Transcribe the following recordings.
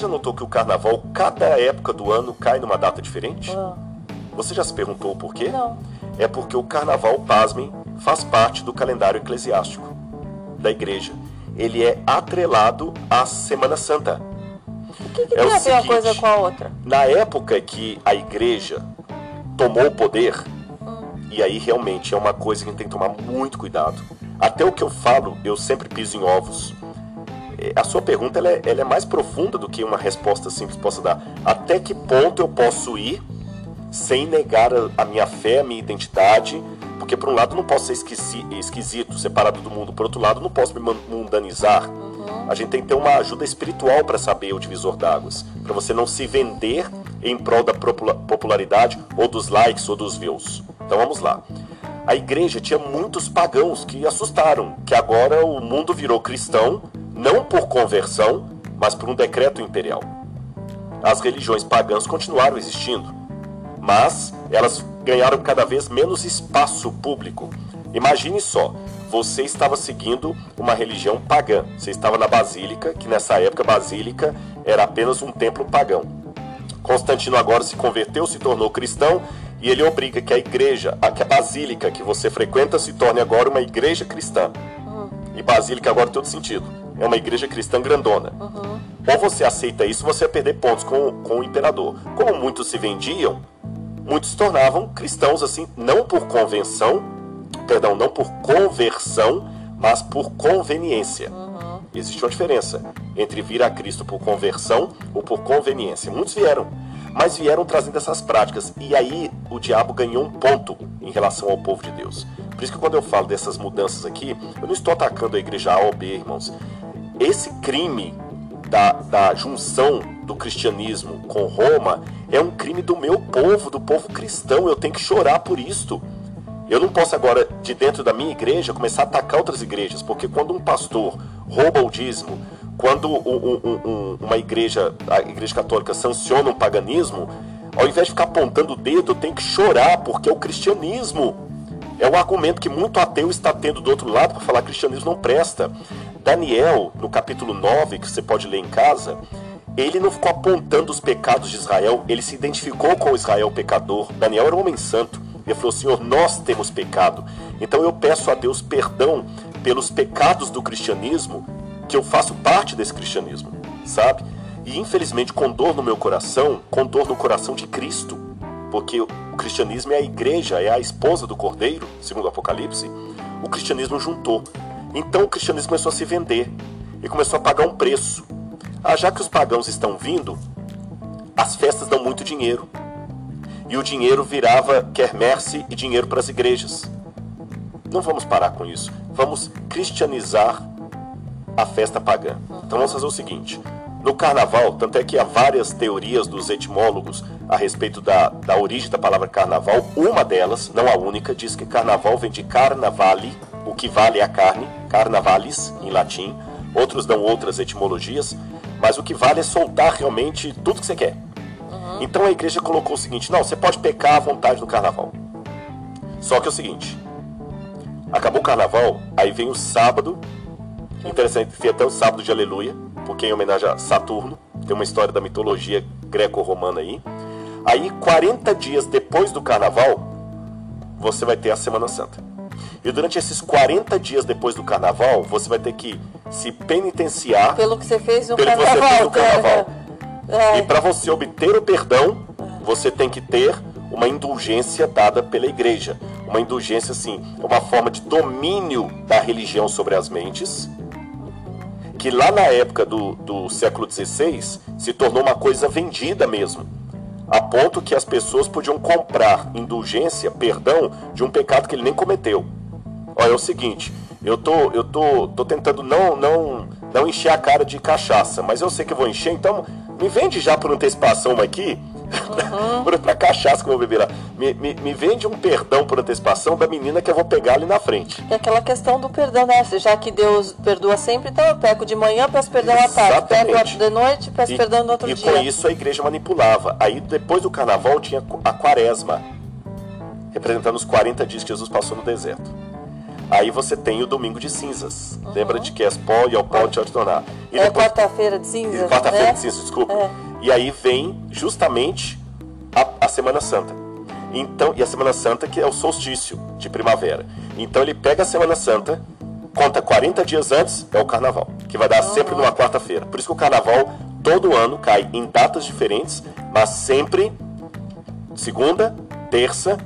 já notou que o carnaval, cada época do ano, cai numa data diferente? Ah, Você já se perguntou por quê? Não. É porque o carnaval, pasmem, faz parte do calendário eclesiástico da igreja. Ele é atrelado à Semana Santa. O que, que É o tem a ver uma coisa com a outra? Na época que a igreja tomou o poder, e aí realmente é uma coisa que a gente tem que tomar muito cuidado. Até o que eu falo, eu sempre piso em ovos. A sua pergunta ela é, ela é mais profunda do que uma resposta simples possa dar. Até que ponto eu posso ir sem negar a, minha fé, a minha identidade? Porque por um lado não posso ser esqueci- esquisito, separado do mundo, por outro lado não posso me mundanizar. A gente tem que ter uma ajuda espiritual para saber o divisor d'águas, para você não se vender em prol da popula- popularidade ou dos likes ou dos views. Então vamos lá. A igreja tinha muitos pagãos que assustaram, que agora o mundo virou cristão, não por conversão, mas por um decreto imperial. As religiões pagãs continuaram existindo, mas elas ganharam cada vez menos espaço público. Imagine só, você estava seguindo uma religião pagã. Você estava na basílica, que nessa época a basílica era apenas um templo pagão. Constantino agora se converteu, se tornou cristão e ele obriga que a igreja, que a basílica que você frequenta se torne agora uma igreja cristã. E basílica agora tem todo sentido. É uma igreja cristã grandona. Ou você aceita isso, você vai perder pontos com, com o imperador. Como muitos se vendiam, muitos se tornavam cristãos assim, não por convenção, perdão, não por conversão, mas por conveniência. Existe uma diferença entre vir a Cristo por conversão ou por conveniência. Muitos vieram, mas vieram trazendo essas práticas. E aí o diabo ganhou um ponto em relação ao povo de Deus. Por isso que quando eu falo dessas mudanças aqui, eu não estou atacando a igreja A ou B, irmãos. Esse crime da, da junção do cristianismo com Roma é um crime do meu povo, do povo cristão. Eu tenho que chorar por isto. Eu não posso agora, de dentro da minha igreja, começar a atacar outras igrejas, porque quando um pastor rouba o dízimo, quando um- um- um- uma igreja, a igreja católica sanciona um paganismo, ao invés de ficar apontando o dedo, eu tenho que chorar, porque é o cristianismo. É um argumento que muito ateu está tendo do outro lado para falar que cristianismo não presta. Daniel, no capítulo 9, que você pode ler em casa, ele não ficou apontando os pecados de Israel, ele se identificou com Israel pecador. Daniel era um homem santo. Ele falou: Senhor, nós temos pecado. Então eu peço a Deus perdão pelos pecados do cristianismo, que eu faço parte desse cristianismo, sabe? E infelizmente, com dor no meu coração, com dor no coração de Cristo, porque o cristianismo é a igreja, é a esposa do cordeiro, segundo o Apocalipse, o cristianismo juntou. Então o cristianismo começou a se vender e começou a pagar um preço. Ah, já que os pagãos estão vindo, as festas dão muito dinheiro. E o dinheiro virava quermesse e dinheiro para as igrejas. Não vamos parar com isso. Vamos cristianizar a festa pagã. Então vamos fazer o seguinte: no carnaval, tanto é que há várias teorias dos etimólogos a respeito da, da origem da palavra carnaval. Uma delas, não a única, diz que carnaval vem de carnavale, o que vale é a carne, carnavalis em latim. Outros dão outras etimologias, mas o que vale é soltar realmente tudo que você quer. Então a igreja colocou o seguinte: não, você pode pecar à vontade no carnaval. Só que é o seguinte: acabou o carnaval, aí vem o sábado. Interessante, tem até o sábado de aleluia, porque em homenagem a Saturno. Tem uma história da mitologia greco-romana aí. Aí, 40 dias depois do carnaval, você vai ter a Semana Santa. E durante esses 40 dias depois do carnaval, você vai ter que se penitenciar Pelo que você fez no pelo que você carnaval. fez no carnaval. É. E para você obter o perdão, você tem que ter uma indulgência dada pela igreja. Uma indulgência, assim, é uma forma de domínio da religião sobre as mentes, que lá na época do, do século XVI se tornou uma coisa vendida mesmo. A ponto que as pessoas podiam comprar indulgência, perdão, de um pecado que ele nem cometeu. Olha, é o seguinte, eu tô, eu tô, tô tentando não, não, não encher a cara de cachaça, mas eu sei que eu vou encher, então me vende já por antecipação uma aqui, pra, pra cachaça que eu vou beber lá. Me, me, me vende um perdão por antecipação da menina que eu vou pegar ali na frente. É aquela questão do perdão, né? Já que Deus perdoa sempre, então eu peco de manhã, peço perdão à tarde. Peco Exatamente. de noite, peço E- perdão no outro e dia. com isso a igreja manipulava. Aí depois do carnaval tinha a quaresma, representando os 40 dias que Jesus passou no deserto. Aí você tem o domingo de cinzas. Lembra de que és pó e ao pó te tornar. E É depois- quarta-feira de cinza. Quarta-feira né? de cinzas, desculpa. É. E aí vem justamente a, a Semana Santa. Então, e a Semana Santa que é o solstício de primavera. Então ele pega a Semana Santa, conta 40 dias antes, é o carnaval, que vai dar sempre numa quarta-feira. Por isso que o carnaval todo ano cai em datas diferentes, mas sempre segunda, terça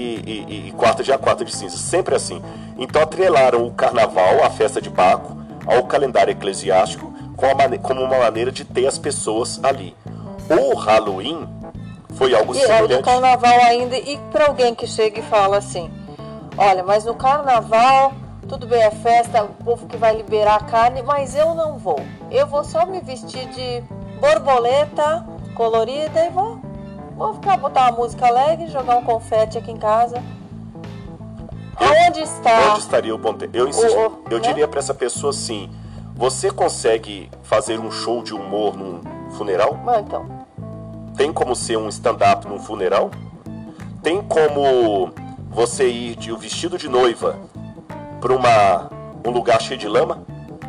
e, e- e- e quarta dia quarta de cinza, sempre assim. Então atrelaram o carnaval, a festa de Baco, ao calendário eclesiástico com a mane- como uma maneira de ter as pessoas ali. O Halloween foi algo E é o do semelhante. carnaval ainda. E para alguém que chega e fala assim: Olha, mas no carnaval, tudo bem, é festa, o povo que vai liberar a carne, mas eu não vou. Eu vou só me vestir de borboleta colorida e vou. Vou ficar, botar uma música alegre, jogar um confete aqui em casa. Aonde está? Onde estaria o bom tempo? Eu, insisto, O- o- eu né? diria para essa pessoa assim: você consegue fazer um show de humor num funeral? Ah, então. Tem como ser um stand-up num funeral? Tem como você ir de um vestido de noiva para um lugar cheio de lama?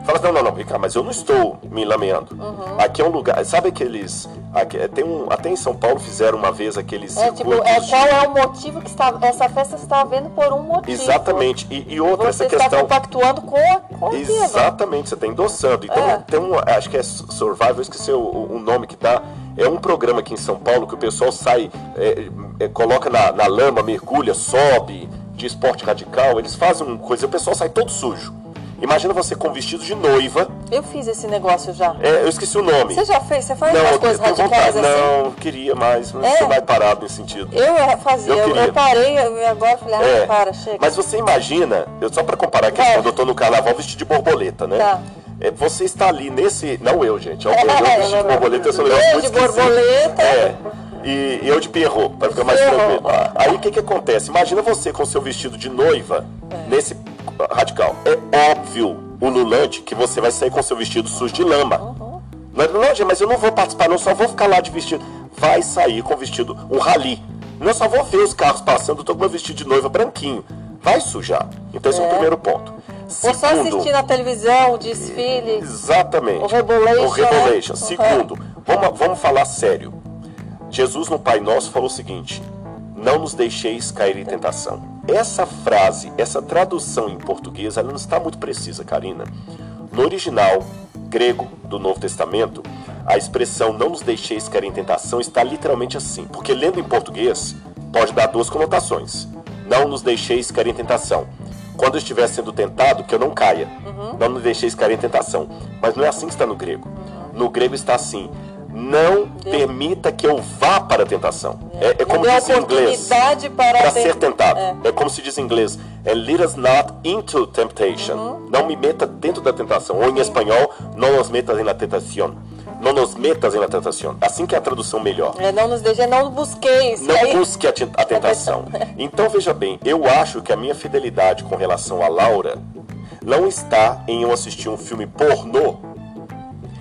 Fala, não, não, não, Ricardo, mas eu não estou me lameando. Uhum. Aqui é um lugar, sabe aqueles, aqui, tem um, até em São Paulo fizeram uma vez aqueles É tipo, é, qual é o motivo que está, essa festa está havendo por um motivo. Exatamente. E, e outra, Você essa está questão. compactuando com, a- com. Exatamente, você está endossando. Então, É. tem um, acho que é Survival, eu esqueci o, o nome que dá. É um programa aqui em São Paulo que o pessoal sai, é, é, coloca na, na lama, mergulha, sobe, de esporte radical. Eles fazem uma coisa, o pessoal sai todo sujo. Imagina você com vestido de noiva. Eu fiz esse negócio já. É, eu esqueci o nome. Você já fez? Você faz não, umas coisas radicais vontade. assim? Não, queria mais, mas É. você vai parado nesse sentido. Eu fazia, Eu eu, parei e agora falei, ah, É, para, chega. Mas você imagina, eu, só para comparar aqui, Vai. quando eu tô no carnaval vestido de borboleta, né? Tá. É, você está ali nesse. Não eu, gente. Eu, eu, É, vestido de borboleta, eu sou um Eu de esquisito. borboleta. É. E, e eu de perro, para ficar mais tranquilo. Aí o que que acontece? Imagina você com seu vestido de noiva nesse radical. É óbvio, ululante, que você vai sair com seu vestido sujo de lama. Uhum. Não, mas eu não vou participar, não, só vou ficar lá de vestido. Vai sair com vestido, um rali. Não só vou ver os carros passando, eu tô com meu vestido de noiva branquinho. Vai sujar. Então esse é, o É. primeiro ponto. Vou só assistir na televisão o desfile. Exatamente. O Rebolation, O Rebolation. né? Segundo, vamos, vamos falar sério. Jesus no Pai Nosso falou o seguinte: Não nos deixeis cair em tentação. Essa frase, essa tradução em português, ela não está muito precisa, Karina. No original grego do Novo Testamento, a expressão não nos deixeis cair em tentação está literalmente assim. Porque lendo em português, pode dar duas conotações. Não nos deixeis cair em tentação. Quando eu estiver sendo tentado, que eu não caia. Não nos deixeis cair em tentação. Mas não é assim que está no grego. No grego está assim: não permita que eu vá para a tentação. É, é como diz em inglês. para, ser tentado. É. É. como se diz em inglês. É lead us not into temptation. Uhum. Não me meta dentro da tentação. Ou em espanhol, não nos metas la tentación. Não nos metas la tentación. Assim que é a tradução melhor. É, não nos deixe, não busqueis. Não Aí- busque a, a tentação. Então veja bem, eu acho que a minha fidelidade com relação a Laura não está em eu assistir um filme pornô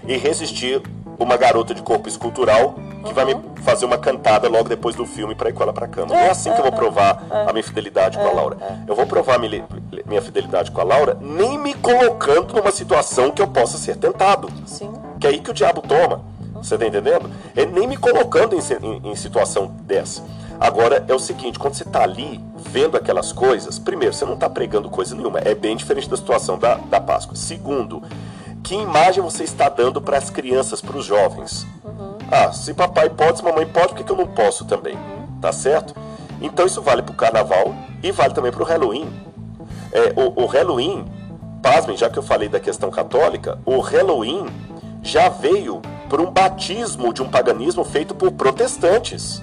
e resistir uma garota de corpo escultural que vai me fazer uma cantada logo depois do filme para ir com ela para cama. Não é assim que eu vou provar a minha fidelidade com a Laura. Eu vou provar a minha, minha fidelidade com a Laura nem me colocando numa situação que eu possa ser tentado. Sim. Que é aí que o diabo toma. Você tá entendendo? É nem me colocando em, em- em situação dessa. Agora, é o seguinte, quando você tá ali vendo aquelas coisas, primeiro, você não tá pregando coisa nenhuma. É bem diferente da situação da, da Páscoa. Segundo, que imagem você está dando para as crianças, para os jovens? Ah, se papai pode, se mamãe pode, por que, que eu não posso também? Tá certo? Então isso vale para o carnaval e vale também para o Halloween. É, o, o Halloween, pasmem, já que eu falei da questão católica, o Halloween já veio por um batismo de um paganismo feito por protestantes.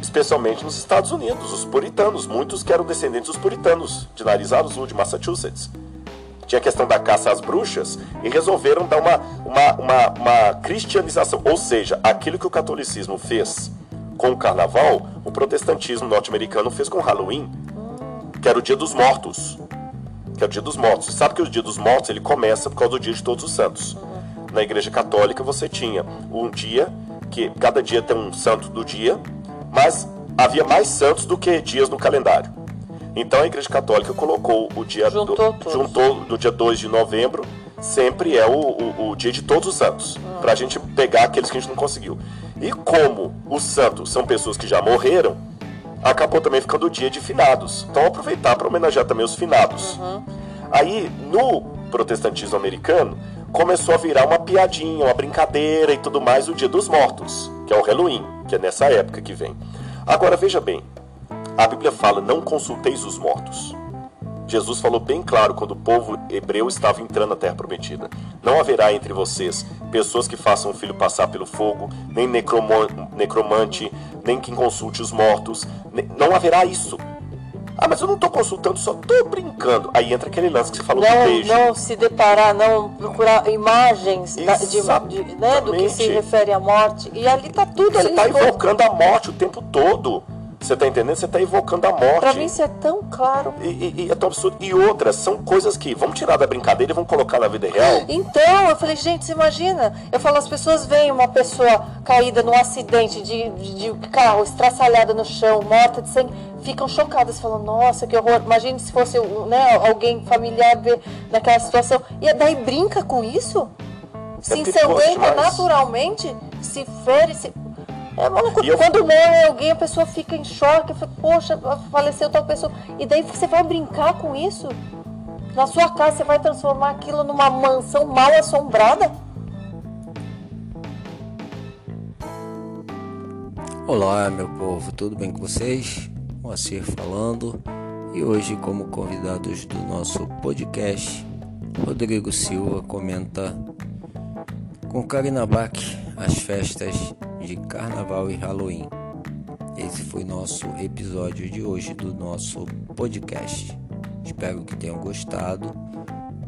Especialmente nos Estados Unidos, os puritanos, muitos que eram descendentes dos puritanos, de nariz azul, de Massachusetts. Tinha a questão da caça às bruxas e resolveram dar uma, uma, uma, uma cristianização. Ou seja, aquilo que o catolicismo fez com o carnaval, o protestantismo norte-americano fez com o Halloween, que era o dia dos mortos. Que é o dia dos mortos. Você sabe que o dia dos mortos ele começa por causa do dia de todos os santos. Na igreja católica você tinha um dia, que cada dia tem um santo do dia, mas havia mais santos do que dias no calendário. Então a Igreja Católica colocou o dia Juntou do, juntou do dia 2 de novembro, sempre é o, o, o dia de todos os santos, Ah. pra gente pegar aqueles que a gente não conseguiu. E como os santos são pessoas que já morreram, acabou também ficando o dia de finados. Então aproveitar para homenagear também os finados. Uhum. Aí no protestantismo americano começou a virar uma piadinha, uma brincadeira e tudo mais o Dia dos Mortos, que é o Halloween, que é nessa época que vem. Agora veja bem, a Bíblia fala: não consulteis os mortos. Jesus falou bem claro quando o povo hebreu estava entrando na terra prometida. Não haverá entre vocês pessoas que façam o filho passar pelo fogo, nem necromante, nem quem consulte os mortos. Não haverá isso. Ah, mas eu não estou consultando, só estou brincando. Aí entra aquele lance que você falou do Não, beijo. não se deparar, não procurar imagens da- de, de- né, do que se refere à morte. E ali tá tudo Você está invocando a morte o tempo todo. Você está entendendo? Você está invocando a morte. Pra mim isso é tão claro. E, e- e é tão absurdo. E outras são coisas que vamos tirar da brincadeira e vamos colocar na vida real. Então, eu falei, gente, você imagina? Eu falo, as pessoas veem uma pessoa caída num acidente de, de, de carro, estraçalhada no chão, morta de sangue, ficam chocadas, falam, nossa, que horror. Imagine se fosse né, alguém familiar ver naquela situação. E daí brinca com isso? Se É perigoso ensanguenta naturalmente, se fere, se. É uma loucura. E eu- Quando morre alguém, a pessoa fica em choque, fala, poxa, faleceu tal pessoa. E daí você vai brincar com isso? Na sua casa você vai transformar aquilo numa mansão mal assombrada? Olá, meu povo, tudo bem com vocês? Moacir falando e hoje, como convidados do nosso podcast, Rodrigo Silva comenta com Karina Bach as festas de Carnaval e Halloween. Esse foi nosso episódio de hoje do nosso podcast. Espero que tenham gostado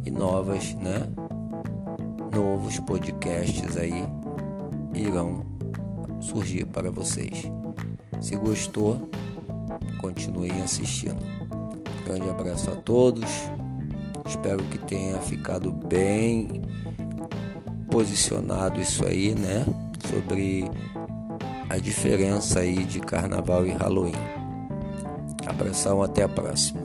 e novas, né? Novos podcasts aí irão surgir para vocês. Se gostou, continuem assistindo. Grande abraço a todos. Espero que tenha ficado bem posicionado isso aí, né? Sobre a diferença aí de carnaval e Halloween. Abração, até a próxima.